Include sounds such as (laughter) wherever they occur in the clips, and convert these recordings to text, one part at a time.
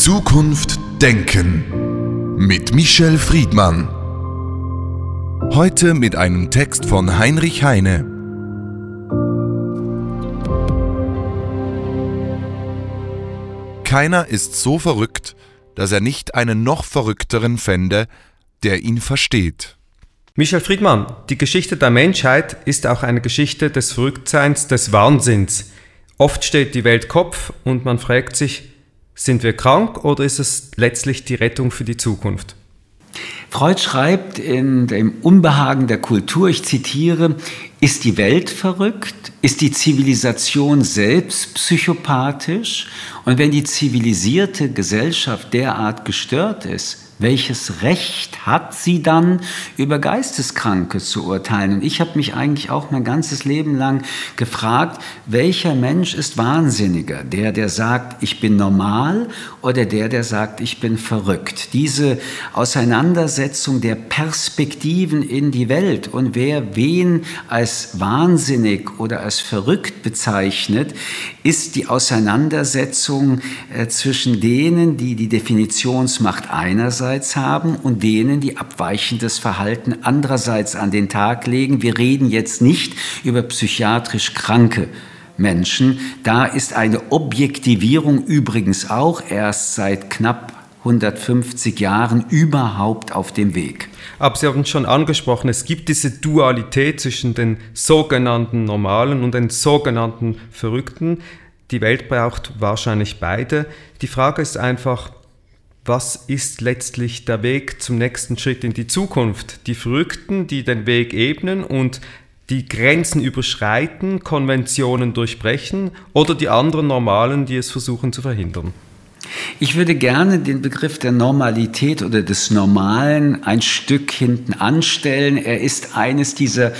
Zukunft denken mit Michel Friedmann. Heute mit einem Text von Heinrich Heine. Keiner ist so verrückt, dass er nicht einen noch verrückteren fände, der ihn versteht. Michel Friedmann, die Geschichte der Menschheit ist auch eine Geschichte des Verrücktseins, des Wahnsinns. Oft steht die Welt Kopf und man fragt sich, sind wir krank oder ist es letztlich die Rettung für die Zukunft? Freud schreibt in dem Unbehagen der Kultur, ich zitiere, ist die Welt verrückt? Ist die Zivilisation selbst psychopathisch? Und wenn die zivilisierte Gesellschaft derart gestört ist, welches Recht hat sie dann, über Geisteskranke zu urteilen? Und ich habe mich eigentlich auch mein ganzes Leben lang gefragt, welcher Mensch ist wahnsinniger? Der, der sagt, ich bin normal oder der, der sagt, ich bin verrückt? Diese Auseinandersetzung der Perspektiven in die Welt und wer wen als wahnsinnig oder als verrückt bezeichnet, ist die Auseinandersetzung äh, zwischen denen, die die Definitionsmacht einerseits einerseits haben und denen, die abweichendes Verhalten andererseits an den Tag legen. Wir reden jetzt nicht über psychiatrisch Kranke. Menschen. Da ist eine Objektivierung übrigens auch erst seit knapp 150 Jahren überhaupt auf dem Weg. Aber Sie haben schon angesprochen, es gibt diese Dualität zwischen den sogenannten Normalen und den sogenannten Verrückten. Die Welt braucht wahrscheinlich beide. Die Frage ist einfach, was ist letztlich der Weg zum nächsten Schritt in die Zukunft? Die Verrückten, die den Weg ebnen und die Grenzen überschreiten, Konventionen durchbrechen oder die anderen Normalen, die es versuchen zu verhindern? Ich würde gerne den Begriff der Normalität oder des Normalen ein Stück hinten anstellen. Er ist eines dieser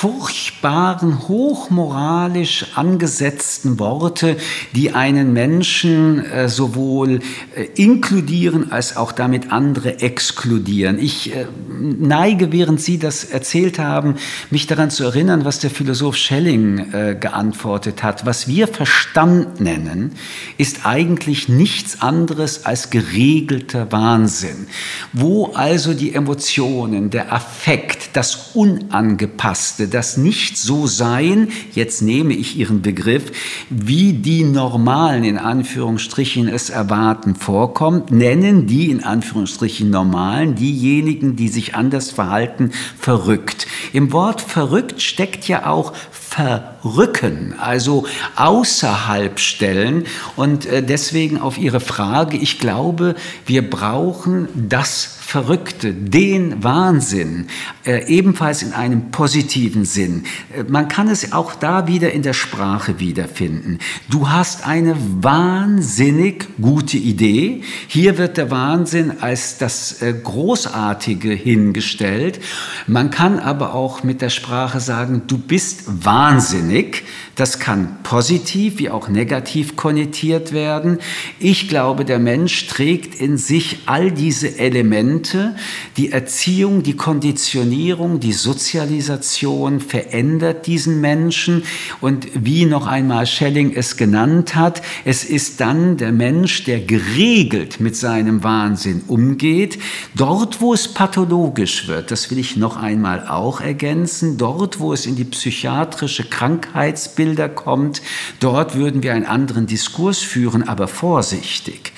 furchtbaren, hochmoralisch angesetzten Worte, die einen Menschen äh, sowohl äh, inkludieren als auch damit andere exkludieren. Ich äh, neige, während Sie das erzählt haben, mich daran zu erinnern, was der Philosoph Schelling äh, geantwortet hat. Was wir Verstand nennen, ist eigentlich nichts anderes als geregelter Wahnsinn, wo also die Emotionen, der Affekt, das Unangepasste, das Nicht-So-Sein, jetzt nehme ich Ihren Begriff, wie die Normalen in Anführungsstrichen es erwarten, vorkommt, nennen die in Anführungsstrichen Normalen diejenigen, die sich anders verhalten, verrückt. Im Wort verrückt steckt ja auch verrücken, also außerhalb stellen. Und äh, deswegen auf Ihre Frage, ich glaube, wir brauchen das Verrückte, den Wahnsinn, äh, ebenfalls in einem positiven Sinn. Äh, man kann es auch da wieder in der Sprache wiederfinden. Du hast eine wahnsinnig gute Idee. Hier wird der Wahnsinn als das äh, Großartige hingestellt. Man kann aber auch mit der Sprache sagen, du bist wahnsinnig. Das kann positiv wie auch negativ konnotiert werden. Ich glaube, der Mensch trägt in sich all diese Elemente. Die Erziehung, die Konditionierung, die Sozialisation verändert diesen Menschen. Und wie noch einmal Schelling es genannt hat, es ist dann der Mensch, der geregelt mit seinem Wahnsinn umgeht. Dort, wo es pathologisch wird, das will ich noch einmal auch ergänzen, dort, wo es in die psychiatrische Krankheitsbildung Bilder kommt. Dort würden wir einen anderen Diskurs führen, aber vorsichtig.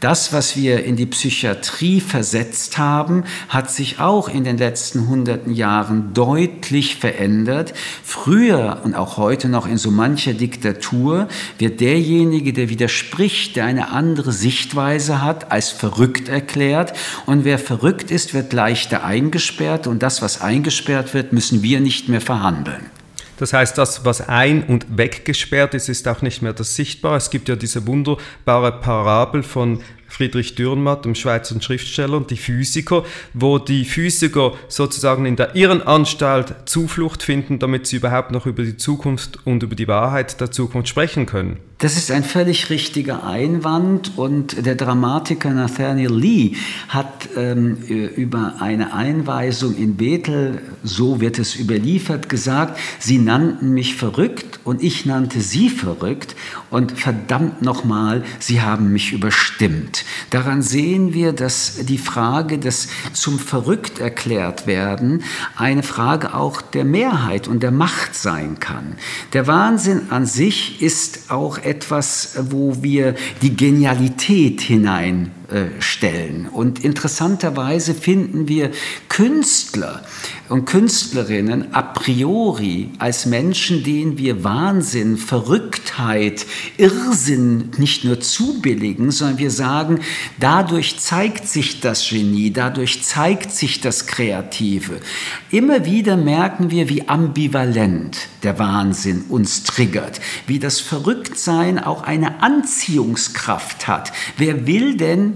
Das, was wir in die Psychiatrie versetzt haben, hat sich auch in den letzten hunderten Jahren deutlich verändert. Früher und auch heute noch in so mancher Diktatur wird derjenige, der widerspricht, der eine andere Sichtweise hat, als verrückt erklärt. Und wer verrückt ist, wird leichter eingesperrt. Und das, was eingesperrt wird, müssen wir nicht mehr verhandeln. Das heißt, das, was ein- und weggesperrt ist, ist auch nicht mehr das Sichtbare. Es gibt ja diese wunderbare Parabel von Friedrich Dürrenmatt, dem Schweizer Schriftsteller, und die Physiker, wo die Physiker sozusagen in der Irrenanstalt Zuflucht finden, damit sie überhaupt noch über die Zukunft und über die Wahrheit der Zukunft sprechen können. Das ist ein völlig richtiger Einwand und der Dramatiker Nathaniel Lee hat ähm, über eine Einweisung in Bethel, so wird es überliefert, gesagt, sie nannten mich verrückt und ich nannte sie verrückt und verdammt nochmal, sie haben mich überstimmt. Daran sehen wir, dass die Frage des zum verrückt erklärt werden eine Frage auch der Mehrheit und der Macht sein kann. Der Wahnsinn an sich ist auch etwas, wo wir die Genialität hinein stellen. Und interessanterweise finden wir Künstler und Künstlerinnen a priori als Menschen, denen wir Wahnsinn, Verrücktheit, Irrsinn nicht nur zubilligen, sondern wir sagen, dadurch zeigt sich das Genie, dadurch zeigt sich das Kreative. Immer wieder merken wir, wie ambivalent der Wahnsinn uns triggert, wie das Verrücktsein auch eine Anziehungskraft hat. Wer will denn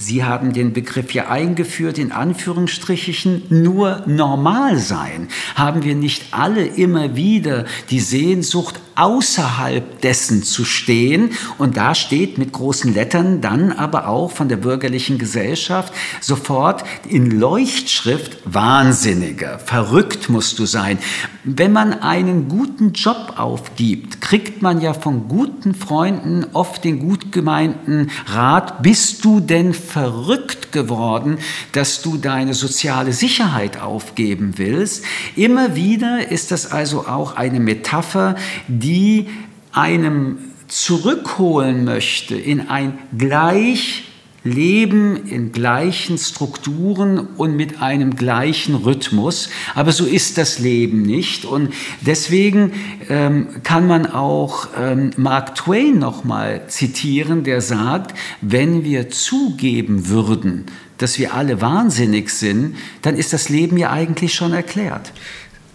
Sie haben den Begriff ja eingeführt, in Anführungsstrichen, nur normal sein. Haben wir nicht alle immer wieder die Sehnsucht, außerhalb dessen zu stehen? Und da steht mit großen Lettern dann aber auch von der bürgerlichen Gesellschaft sofort in Leuchtschrift Wahnsinniger, verrückt musst du sein. Wenn man einen guten Job aufgibt, kriegt man ja von guten Freunden oft den gut gemeinten Rat, bist du denn verrückt geworden, dass du deine soziale Sicherheit aufgeben willst. Immer wieder ist das also auch eine Metapher, die einem zurückholen möchte in ein gleich leben in gleichen Strukturen und mit einem gleichen Rhythmus. Aber so ist das Leben nicht. Und deswegen ähm, kann man auch ähm, Mark Twain nochmal zitieren, der sagt, wenn wir zugeben würden, dass wir alle wahnsinnig sind, dann ist das Leben ja eigentlich schon erklärt.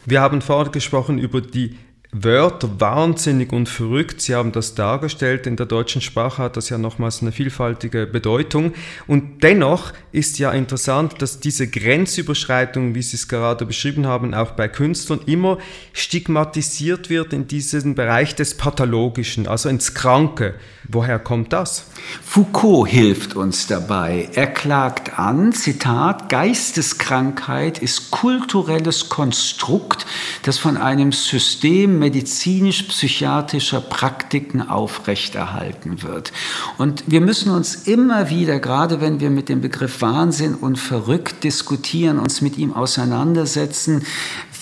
Wir haben vorher gesprochen über die Wörter wahnsinnig und verrückt. Sie haben das dargestellt. In der deutschen Sprache hat das ja nochmals eine vielfältige Bedeutung. Und dennoch ist ja interessant, dass diese Grenzüberschreitung, wie Sie es gerade beschrieben haben, auch bei Künstlern immer stigmatisiert wird in diesen Bereich des Pathologischen, also ins Kranke. Woher kommt das? Foucault hilft uns dabei. Er klagt an, Zitat, Geisteskrankheit ist kulturelles Konstrukt, das von einem System medizinisch-psychiatrischer Praktiken aufrechterhalten wird. Und wir müssen uns immer wieder, gerade wenn wir mit dem Begriff Wahnsinn und verrückt diskutieren, uns mit ihm auseinandersetzen,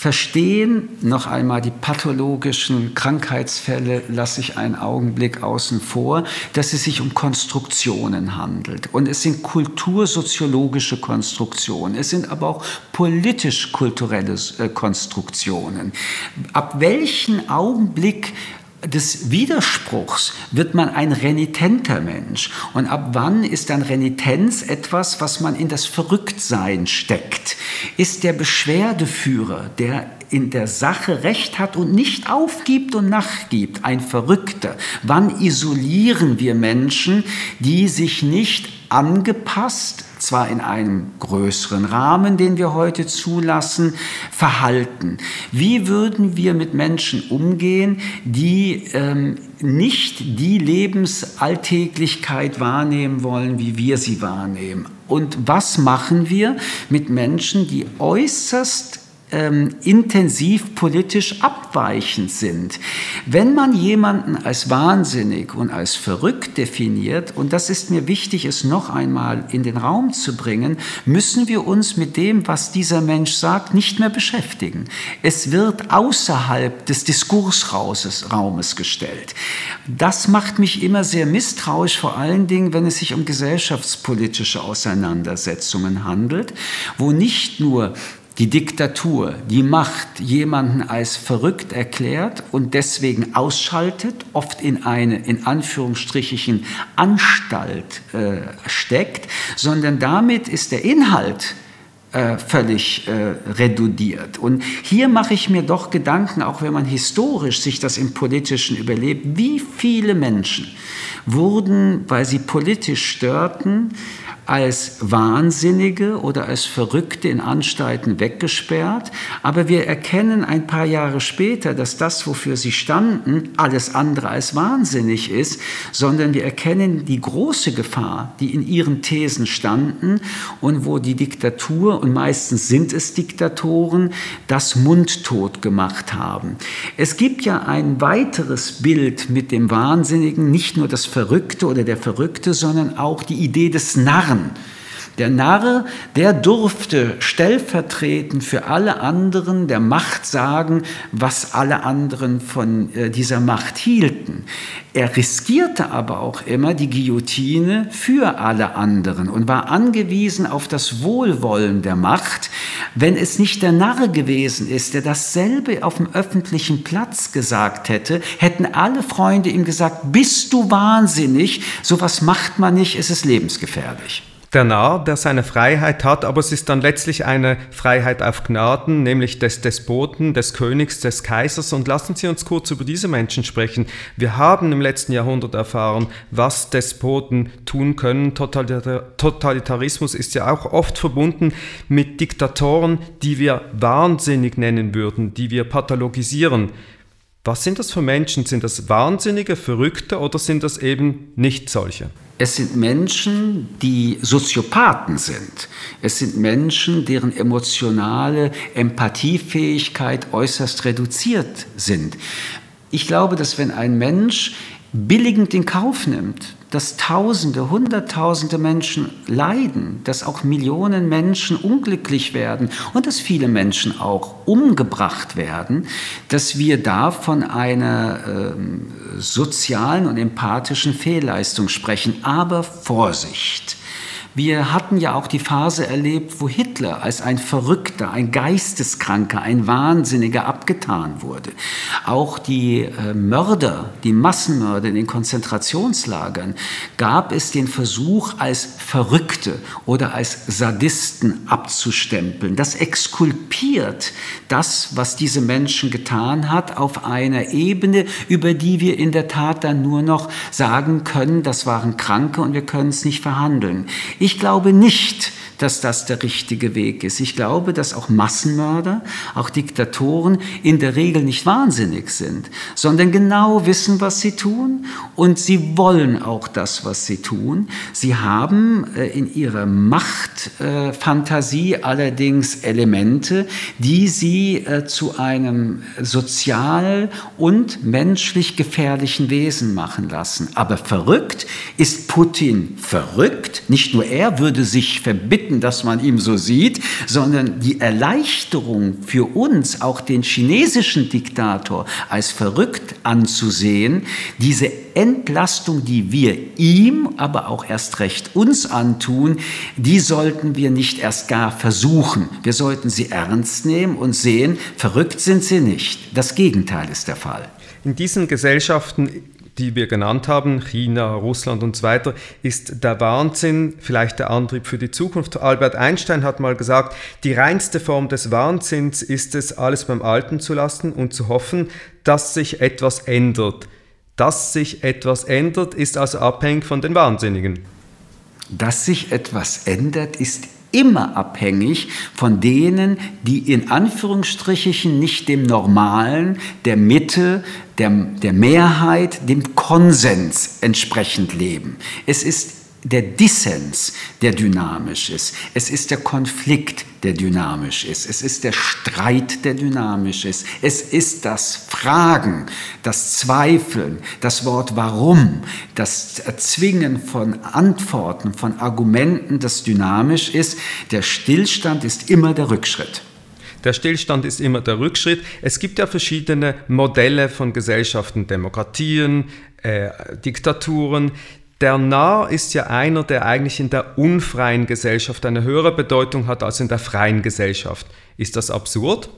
verstehen, noch einmal die pathologischen Krankheitsfälle lasse ich einen Augenblick außen vor, dass es sich um Konstruktionen handelt. Und es sind kultursoziologische Konstruktionen, es sind aber auch politisch-kulturelle äh, Konstruktionen. Ab welchem Augenblick des Widerspruchs wird man ein renitenter Mensch. Und ab wann ist dann Renitenz etwas, was man in das Verrücktsein steckt? Ist der Beschwerdeführer, der in der Sache Recht hat und nicht aufgibt und nachgibt, ein Verrückter? Wann isolieren wir Menschen, die sich nicht angepasst, zwar in einem größeren Rahmen, den wir heute zulassen, verhalten. Wie würden wir mit Menschen umgehen, die ähm, nicht die Lebensalltäglichkeit wahrnehmen wollen, wie wir sie wahrnehmen? Und was machen wir mit Menschen, die äußerst ähm, intensiv politisch abweichend sind. Wenn man jemanden als wahnsinnig und als verrückt definiert, und das ist mir wichtig, es noch einmal in den Raum zu bringen, müssen wir uns mit dem, was dieser Mensch sagt, nicht mehr beschäftigen. Es wird außerhalb des Diskursraumes gestellt. Das macht mich immer sehr misstrauisch, vor allen Dingen, wenn es sich um gesellschaftspolitische Auseinandersetzungen handelt, wo nicht nur die Diktatur, die Macht jemanden als verrückt erklärt und deswegen ausschaltet, oft in eine in Anführungsstrichen Anstalt äh, steckt, sondern damit ist der Inhalt äh, völlig äh, redudiert. Und hier mache ich mir doch Gedanken, auch wenn man historisch sich das im Politischen überlebt, wie viele Menschen wurden, weil sie politisch störten, als Wahnsinnige oder als Verrückte in Anstalten weggesperrt, aber wir erkennen ein paar Jahre später, dass das, wofür sie standen, alles andere als wahnsinnig ist, sondern wir erkennen die große Gefahr, die in ihren Thesen standen und wo die Diktatur, und meistens sind es Diktatoren, das mundtot gemacht haben. Es gibt ja ein weiteres Bild mit dem Wahnsinnigen, nicht nur das Verrückte oder der Verrückte, sondern auch die Idee des Narren. Der Narr, der durfte stellvertretend für alle anderen der Macht sagen, was alle anderen von äh, dieser Macht hielten. Er riskierte aber auch immer die Guillotine für alle anderen und war angewiesen auf das Wohlwollen der Macht. Wenn es nicht der Narr gewesen ist, der dasselbe auf dem öffentlichen Platz gesagt hätte, hätten alle Freunde ihm gesagt, bist du wahnsinnig, sowas macht man nicht, es ist lebensgefährlich der Narr, der seine Freiheit hat, aber es ist dann letztlich eine Freiheit auf Gnaden, nämlich des Despoten, des Königs, des Kaisers. Und lassen Sie uns kurz über diese Menschen sprechen. Wir haben im letzten Jahrhundert erfahren, was Despoten tun können. Totalitarismus ist ja auch oft verbunden mit Diktatoren, die wir wahnsinnig nennen würden, die wir pathologisieren. Was sind das für Menschen? Sind das Wahnsinnige, Verrückte oder sind das eben nicht solche? Es sind Menschen, die Soziopathen sind. Es sind Menschen, deren emotionale Empathiefähigkeit äußerst reduziert sind. Ich glaube, dass wenn ein Mensch billigend in Kauf nimmt, dass Tausende, Hunderttausende Menschen leiden, dass auch Millionen Menschen unglücklich werden und dass viele Menschen auch umgebracht werden, dass wir da von einer äh, sozialen und empathischen Fehlleistung sprechen. Aber Vorsicht! Wir hatten ja auch die Phase erlebt, wo Hitler als ein Verrückter, ein Geisteskranker, ein Wahnsinniger abgetan wurde. Auch die äh, Mörder, die Massenmörder in den Konzentrationslagern, gab es den Versuch, als Verrückte oder als Sadisten abzustempeln. Das exkulpiert das, was diese Menschen getan hat, auf einer Ebene, über die wir in der Tat dann nur noch sagen können, das waren Kranke und wir können es nicht verhandeln. Ich glaube nicht, dass das der richtige Weg ist. Ich glaube, dass auch Massenmörder, auch Diktatoren in der Regel nicht wahnsinnig sind, sondern genau wissen, was sie tun und sie wollen auch das, was sie tun. Sie haben äh, in ihrer Machtfantasie allerdings Elemente, die sie äh, zu einem sozial und menschlich gefährlichen Wesen machen lassen. Aber verrückt ist Putin verrückt. Nicht nur er würde sich verbitten, dass man ihm so sieht, sondern die Erleichterung für uns, auch den chinesischen Diktator als verrückt anzusehen, diese Entlastung, die wir ihm, aber auch erst recht uns antun, die sollten wir nicht erst gar versuchen. Wir sollten sie ernst nehmen und sehen, verrückt sind sie nicht. Das Gegenteil ist der Fall. In diesen Gesellschaften die wir genannt haben, China, Russland und so weiter, ist der Wahnsinn vielleicht der Antrieb für die Zukunft. Albert Einstein hat mal gesagt, die reinste Form des Wahnsinns ist es, alles beim Alten zu lassen und zu hoffen, dass sich etwas ändert. Dass sich etwas ändert, ist also abhängig von den Wahnsinnigen. Dass sich etwas ändert, ist immer abhängig von denen, die in Anführungsstrichen nicht dem Normalen, der Mitte, der, der Mehrheit, dem Konsens entsprechend leben. Es ist der Dissens, der dynamisch ist. Es ist der Konflikt, der dynamisch ist. Es ist der Streit, der dynamisch ist. Es ist das Fragen, das Zweifeln, das Wort Warum, das Erzwingen von Antworten, von Argumenten, das dynamisch ist. Der Stillstand ist immer der Rückschritt. Der Stillstand ist immer der Rückschritt. Es gibt ja verschiedene Modelle von Gesellschaften, Demokratien, äh, Diktaturen. Der Narr ist ja einer, der eigentlich in der unfreien Gesellschaft eine höhere Bedeutung hat als in der freien Gesellschaft. Ist das absurd?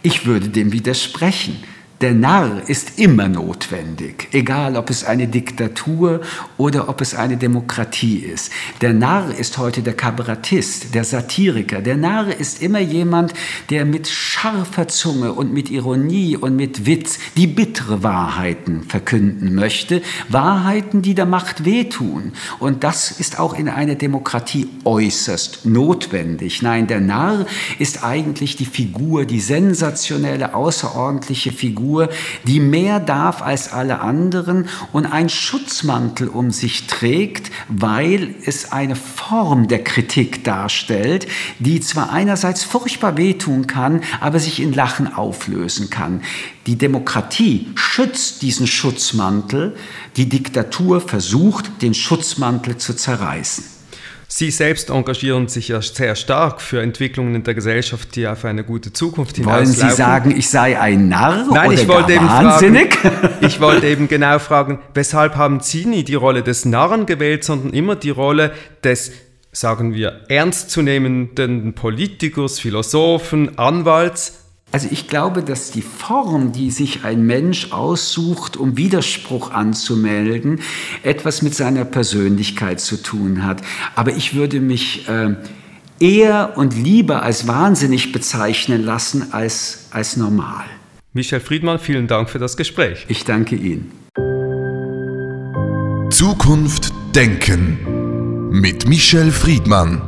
Ich würde dem widersprechen. Der Narr ist immer notwendig, egal ob es eine Diktatur oder ob es eine Demokratie ist. Der Narr ist heute der Kabarettist, der Satiriker. Der Narr ist immer jemand, der mit scharfer Zunge und mit Ironie und mit Witz die bittere Wahrheiten verkünden möchte. Wahrheiten, die der Macht wehtun. Und das ist auch in einer Demokratie äußerst notwendig. Nein, der Narr ist eigentlich die Figur, die sensationelle, außerordentliche Figur, Figur, die mehr darf als alle anderen und einen Schutzmantel um sich trägt, weil es eine Form der Kritik darstellt, die zwar einerseits furchtbar wehtun kann, aber sich in Lachen auflösen kann. Die Demokratie schützt diesen Schutzmantel, die Diktatur versucht, den Schutzmantel zu zerreißen. Sie selbst engagieren sich ja sehr stark für Entwicklungen in der Gesellschaft, die auf eine gute Zukunft hinauslaufen. Wollen Sie sagen, ich sei ein Narr Nein, oder ich wollte eben wahnsinnig? Fragen, (laughs) ich wollte eben genau fragen, weshalb haben Sie nie die Rolle des Narren gewählt, sondern immer die Rolle des sagen wir, ernstzunehmenden Politikers, Philosophen, Anwalts, also ich glaube, dass die Form, die sich ein Mensch aussucht, um Widerspruch anzumelden, etwas mit seiner Persönlichkeit zu tun hat. Aber ich würde mich äh, eher und lieber als wahnsinnig bezeichnen lassen als als normal. Michel Friedmann, vielen Dank für das Gespräch. Ich danke Ihnen. Zukunft Denken mit Michel Friedmann.